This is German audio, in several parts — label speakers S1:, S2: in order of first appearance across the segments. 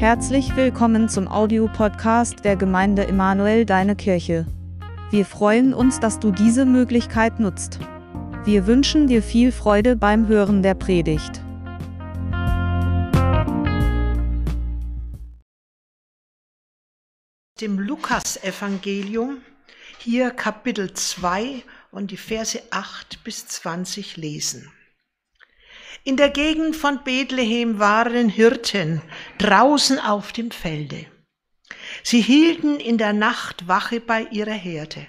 S1: Herzlich willkommen zum Audiopodcast der Gemeinde Emanuel Deine Kirche. Wir freuen uns, dass du diese Möglichkeit nutzt. Wir wünschen dir viel Freude beim Hören der Predigt.
S2: Dem Lukas-Evangelium, hier Kapitel 2 und die Verse 8 bis 20 lesen. In der Gegend von Bethlehem waren Hirten draußen auf dem Felde. Sie hielten in der Nacht Wache bei ihrer Herde.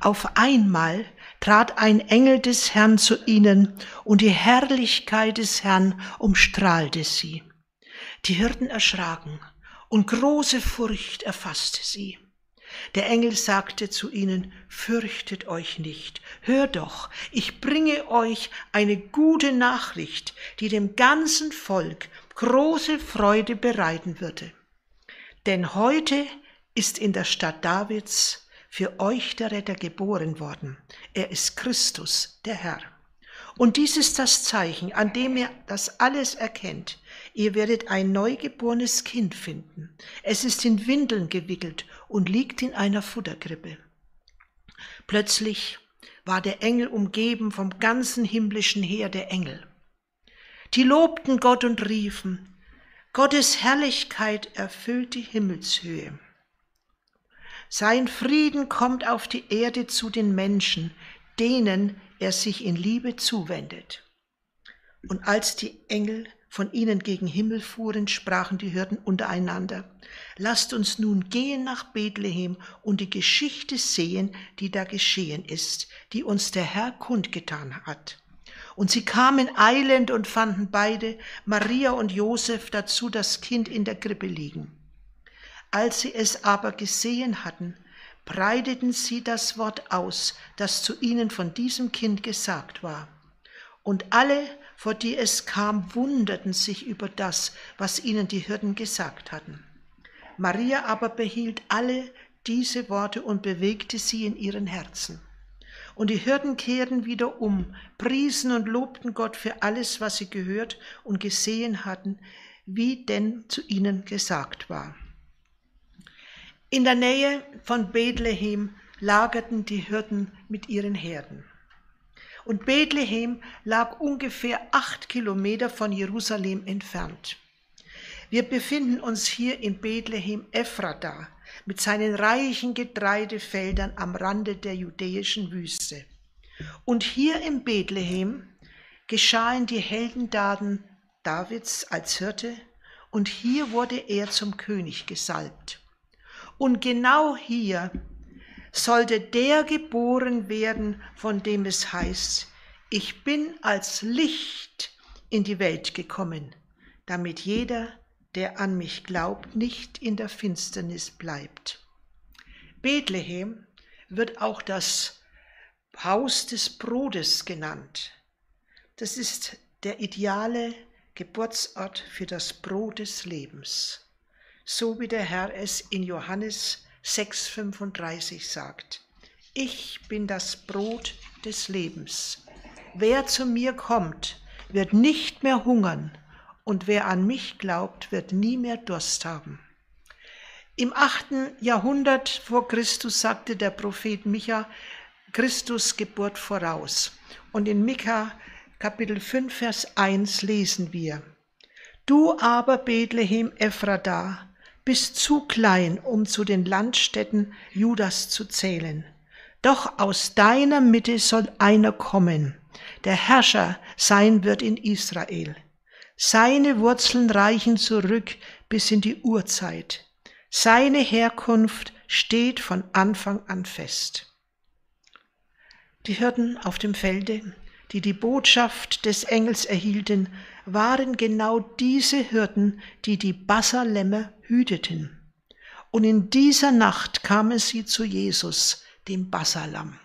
S2: Auf einmal trat ein Engel des Herrn zu ihnen, und die Herrlichkeit des Herrn umstrahlte sie. Die Hirten erschraken, und große Furcht erfasste sie. Der Engel sagte zu ihnen, fürchtet euch nicht, hört doch, ich bringe euch eine gute Nachricht, die dem ganzen Volk große Freude bereiten würde. Denn heute ist in der Stadt Davids für euch der Retter geboren worden. Er ist Christus, der Herr. Und dies ist das Zeichen, an dem ihr das alles erkennt. Ihr werdet ein neugeborenes Kind finden. Es ist in Windeln gewickelt und liegt in einer Futterkrippe. Plötzlich war der Engel umgeben vom ganzen himmlischen Heer der Engel. Die lobten Gott und riefen, Gottes Herrlichkeit erfüllt die Himmelshöhe. Sein Frieden kommt auf die Erde zu den Menschen, denen er sich in Liebe zuwendet. Und als die Engel von ihnen gegen Himmel fuhren, sprachen die Hirten untereinander, lasst uns nun gehen nach Bethlehem und die Geschichte sehen, die da geschehen ist, die uns der Herr kundgetan hat. Und sie kamen eilend und fanden beide, Maria und Josef, dazu das Kind in der Krippe liegen. Als sie es aber gesehen hatten, breiteten sie das Wort aus, das zu ihnen von diesem Kind gesagt war. Und alle, vor die es kam, wunderten sich über das, was ihnen die Hirten gesagt hatten. Maria aber behielt alle diese Worte und bewegte sie in ihren Herzen. Und die Hirten kehrten wieder um, priesen und lobten Gott für alles, was sie gehört und gesehen hatten, wie denn zu ihnen gesagt war. In der Nähe von Bethlehem lagerten die Hirten mit ihren Herden. Und Bethlehem lag ungefähr acht Kilometer von Jerusalem entfernt. Wir befinden uns hier in Bethlehem Ephrata mit seinen reichen Getreidefeldern am Rande der judäischen Wüste. Und hier in Bethlehem geschahen die Heldendaten Davids als Hirte und hier wurde er zum König gesalbt. Und genau hier sollte der geboren werden, von dem es heißt, ich bin als Licht in die Welt gekommen, damit jeder, der an mich glaubt, nicht in der Finsternis bleibt. Bethlehem wird auch das Haus des Brotes genannt. Das ist der ideale Geburtsort für das Brot des Lebens so wie der Herr es in Johannes 6:35 sagt. Ich bin das Brot des Lebens. Wer zu mir kommt, wird nicht mehr hungern, und wer an mich glaubt, wird nie mehr Durst haben. Im achten Jahrhundert vor Christus sagte der Prophet Micha Christus Geburt voraus. Und in Micha Kapitel 5, Vers 1 lesen wir, Du aber Bethlehem Ephrata, bist zu klein, um zu den Landstädten Judas zu zählen. Doch aus deiner Mitte soll einer kommen, der Herrscher sein wird in Israel. Seine Wurzeln reichen zurück bis in die Urzeit. Seine Herkunft steht von Anfang an fest. Die Hirten auf dem Felde, die die Botschaft des Engels erhielten, waren genau diese Hirten, die die Basserlämmer hüteten. Und in dieser Nacht kamen sie zu Jesus, dem Basserlamm.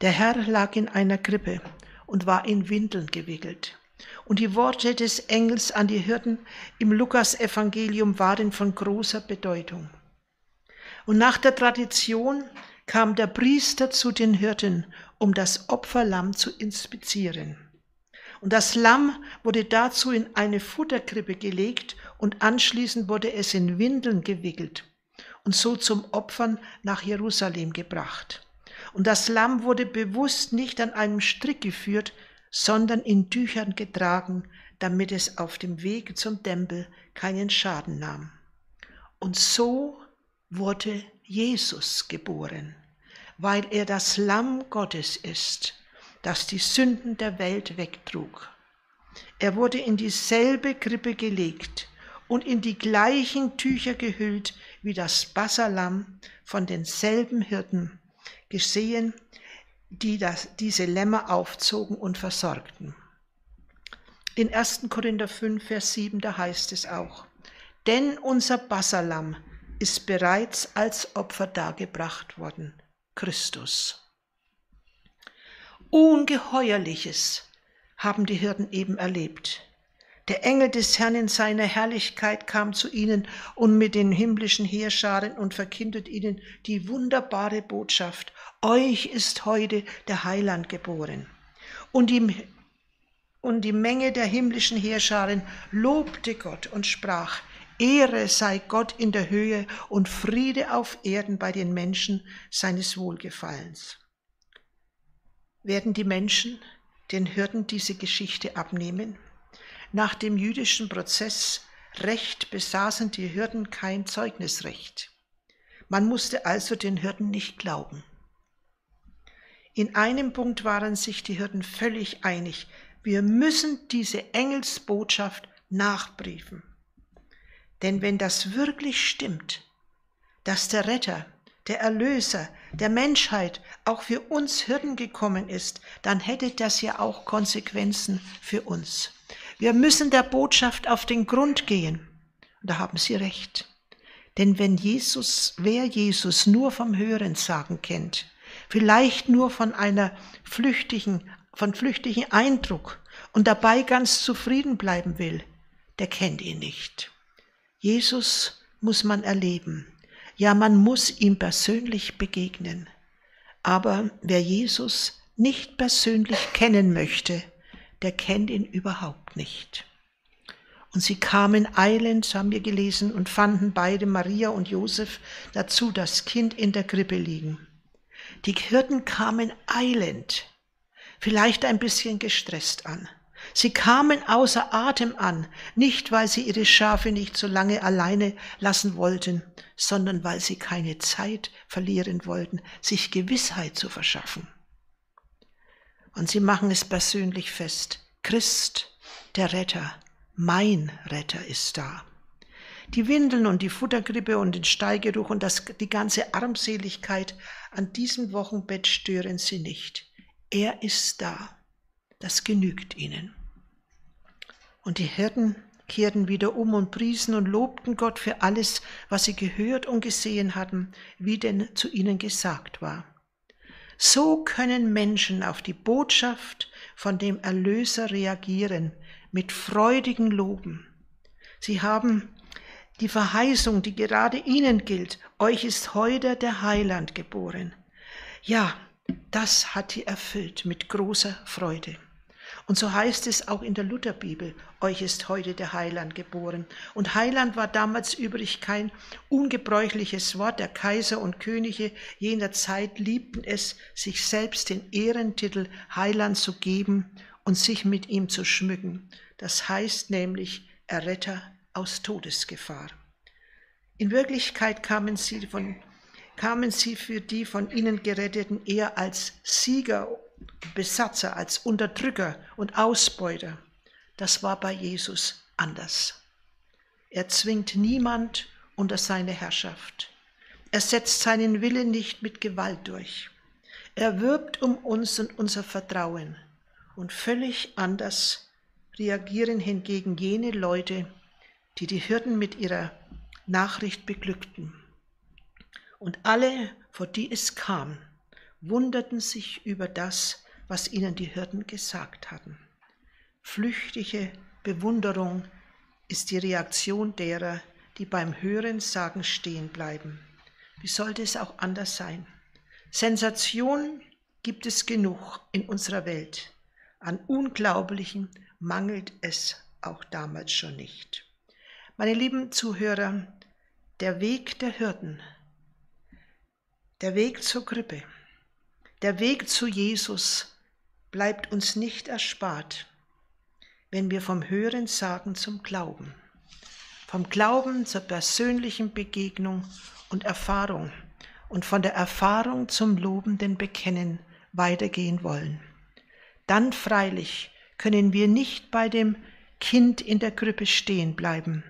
S2: Der Herr lag in einer Krippe und war in Windeln gewickelt. Und die Worte des Engels an die Hirten im Lukas-Evangelium waren von großer Bedeutung. Und nach der Tradition kam der Priester zu den Hirten, um das Opferlamm zu inspizieren. Und das Lamm wurde dazu in eine Futterkrippe gelegt und anschließend wurde es in Windeln gewickelt und so zum Opfern nach Jerusalem gebracht. Und das Lamm wurde bewusst nicht an einem Strick geführt, sondern in Tüchern getragen, damit es auf dem Weg zum Tempel keinen Schaden nahm. Und so wurde Jesus geboren, weil er das Lamm Gottes ist, das die Sünden der Welt wegtrug. Er wurde in dieselbe Krippe gelegt und in die gleichen Tücher gehüllt wie das Basserlamm von denselben Hirten, gesehen, die das, diese Lämmer aufzogen und versorgten. In 1. Korinther 5, Vers 7, da heißt es auch, denn unser Basserlamm ist bereits als Opfer dargebracht worden, Christus. Ungeheuerliches haben die Hirten eben erlebt. Der Engel des Herrn in seiner Herrlichkeit kam zu ihnen und mit den himmlischen Heerscharen und verkündet ihnen die wunderbare Botschaft. Euch ist heute der Heiland geboren. Und die, und die Menge der himmlischen Heerscharen lobte Gott und sprach, Ehre sei Gott in der Höhe und Friede auf Erden bei den Menschen seines Wohlgefallens. Werden die Menschen den Hirten diese Geschichte abnehmen? Nach dem jüdischen Prozessrecht besaßen die Hirten kein Zeugnisrecht. Man musste also den Hirten nicht glauben. In einem Punkt waren sich die Hirten völlig einig. Wir müssen diese Engelsbotschaft nachbriefen. Denn wenn das wirklich stimmt, dass der Retter, der Erlöser der Menschheit auch für uns Hirten gekommen ist, dann hätte das ja auch Konsequenzen für uns. Wir müssen der Botschaft auf den Grund gehen. Und da haben Sie recht. Denn wenn Jesus, wer Jesus nur vom Hören sagen kennt, vielleicht nur von einer flüchtigen, von flüchtigen Eindruck und dabei ganz zufrieden bleiben will, der kennt ihn nicht. Jesus muss man erleben. Ja, man muss ihm persönlich begegnen. Aber wer Jesus nicht persönlich kennen möchte, der kennt ihn überhaupt nicht. Und sie kamen eilend, haben wir gelesen, und fanden beide, Maria und Josef, dazu das Kind in der Krippe liegen. Die Hirten kamen eilend, vielleicht ein bisschen gestresst an. Sie kamen außer Atem an, nicht weil sie ihre Schafe nicht so lange alleine lassen wollten, sondern weil sie keine Zeit verlieren wollten, sich Gewissheit zu verschaffen. Und sie machen es persönlich fest. Christ, der Retter, mein Retter ist da. Die Windeln und die Futtergrippe und den Steigeruch und das, die ganze Armseligkeit an diesem Wochenbett stören sie nicht. Er ist da. Das genügt ihnen. Und die Hirten kehrten wieder um und priesen und lobten Gott für alles, was sie gehört und gesehen hatten, wie denn zu ihnen gesagt war. So können Menschen auf die Botschaft von dem Erlöser reagieren mit freudigen Loben. Sie haben die Verheißung, die gerade ihnen gilt, euch ist heute der Heiland geboren. Ja, das hat die erfüllt mit großer Freude. Und so heißt es auch in der Lutherbibel, euch ist heute der Heiland geboren. Und Heiland war damals übrig kein ungebräuchliches Wort. Der Kaiser und Könige jener Zeit liebten es, sich selbst den Ehrentitel Heiland zu geben und sich mit ihm zu schmücken. Das heißt nämlich Erretter aus Todesgefahr. In Wirklichkeit kamen sie, von, kamen sie für die von ihnen Geretteten eher als Sieger Besatzer, als Unterdrücker und Ausbeuter. Das war bei Jesus anders. Er zwingt niemand unter seine Herrschaft. Er setzt seinen Willen nicht mit Gewalt durch. Er wirbt um uns und unser Vertrauen. Und völlig anders reagieren hingegen jene Leute, die die Hirten mit ihrer Nachricht beglückten. Und alle, vor die es kam, wunderten sich über das, was ihnen die Hirten gesagt hatten. Flüchtige Bewunderung ist die Reaktion derer, die beim Hören sagen stehen bleiben. Wie sollte es auch anders sein? Sensation gibt es genug in unserer Welt. An Unglaublichem mangelt es auch damals schon nicht. Meine lieben Zuhörer, der Weg der Hürden, der Weg zur Krippe, der Weg zu Jesus bleibt uns nicht erspart, wenn wir vom Hören sagen zum Glauben, vom Glauben zur persönlichen Begegnung und Erfahrung und von der Erfahrung zum lobenden Bekennen weitergehen wollen. Dann freilich können wir nicht bei dem Kind in der Krippe stehen bleiben,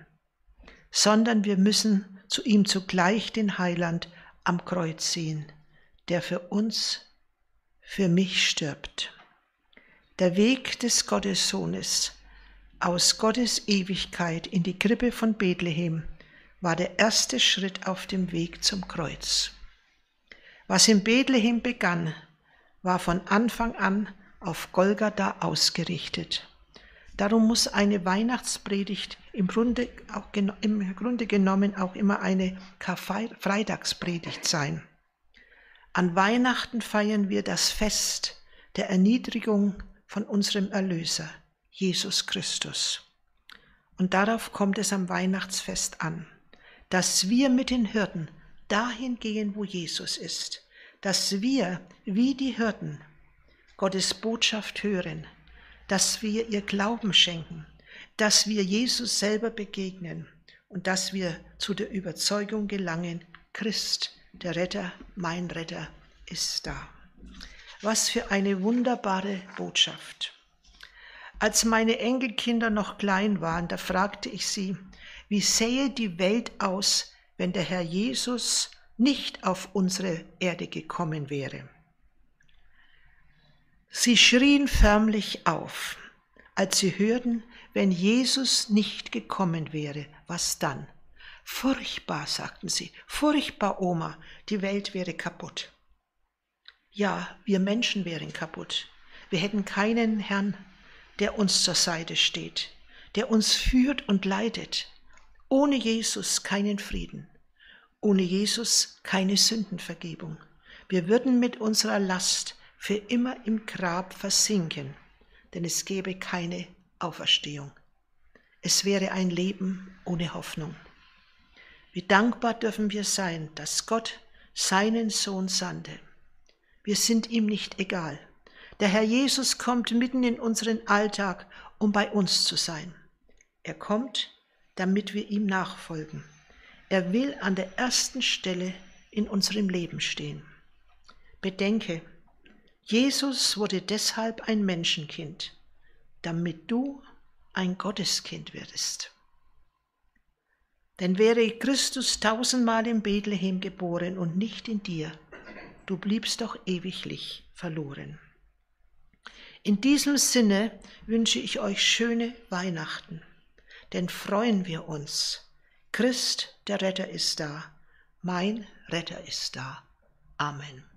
S2: sondern wir müssen zu ihm zugleich den Heiland am Kreuz sehen, der für uns, für mich stirbt. Der Weg des Gottessohnes aus Gottes Ewigkeit in die Krippe von Bethlehem war der erste Schritt auf dem Weg zum Kreuz. Was in Bethlehem begann, war von Anfang an auf Golgatha ausgerichtet. Darum muss eine Weihnachtspredigt im Grunde, auch, im Grunde genommen auch immer eine Karfreitagspredigt sein. An Weihnachten feiern wir das Fest der Erniedrigung von unserem Erlöser, Jesus Christus. Und darauf kommt es am Weihnachtsfest an, dass wir mit den Hirten dahin gehen, wo Jesus ist, dass wir wie die Hirten Gottes Botschaft hören, dass wir ihr Glauben schenken, dass wir Jesus selber begegnen und dass wir zu der Überzeugung gelangen, Christ, der Retter, mein Retter, ist da. Was für eine wunderbare Botschaft. Als meine Enkelkinder noch klein waren, da fragte ich sie, wie sähe die Welt aus, wenn der Herr Jesus nicht auf unsere Erde gekommen wäre. Sie schrien förmlich auf, als sie hörten, wenn Jesus nicht gekommen wäre, was dann? Furchtbar, sagten sie, furchtbar, Oma, die Welt wäre kaputt. Ja, wir Menschen wären kaputt. Wir hätten keinen Herrn, der uns zur Seite steht, der uns führt und leitet. Ohne Jesus keinen Frieden, ohne Jesus keine Sündenvergebung. Wir würden mit unserer Last für immer im Grab versinken, denn es gäbe keine Auferstehung. Es wäre ein Leben ohne Hoffnung. Wie dankbar dürfen wir sein, dass Gott seinen Sohn sandte. Wir sind ihm nicht egal. Der Herr Jesus kommt mitten in unseren Alltag, um bei uns zu sein. Er kommt, damit wir ihm nachfolgen. Er will an der ersten Stelle in unserem Leben stehen. Bedenke, Jesus wurde deshalb ein Menschenkind, damit du ein Gotteskind wirst. Denn wäre Christus tausendmal in Bethlehem geboren und nicht in dir, du bliebst doch ewiglich verloren. In diesem Sinne wünsche ich euch schöne Weihnachten, denn freuen wir uns. Christ, der Retter, ist da. Mein Retter ist da. Amen.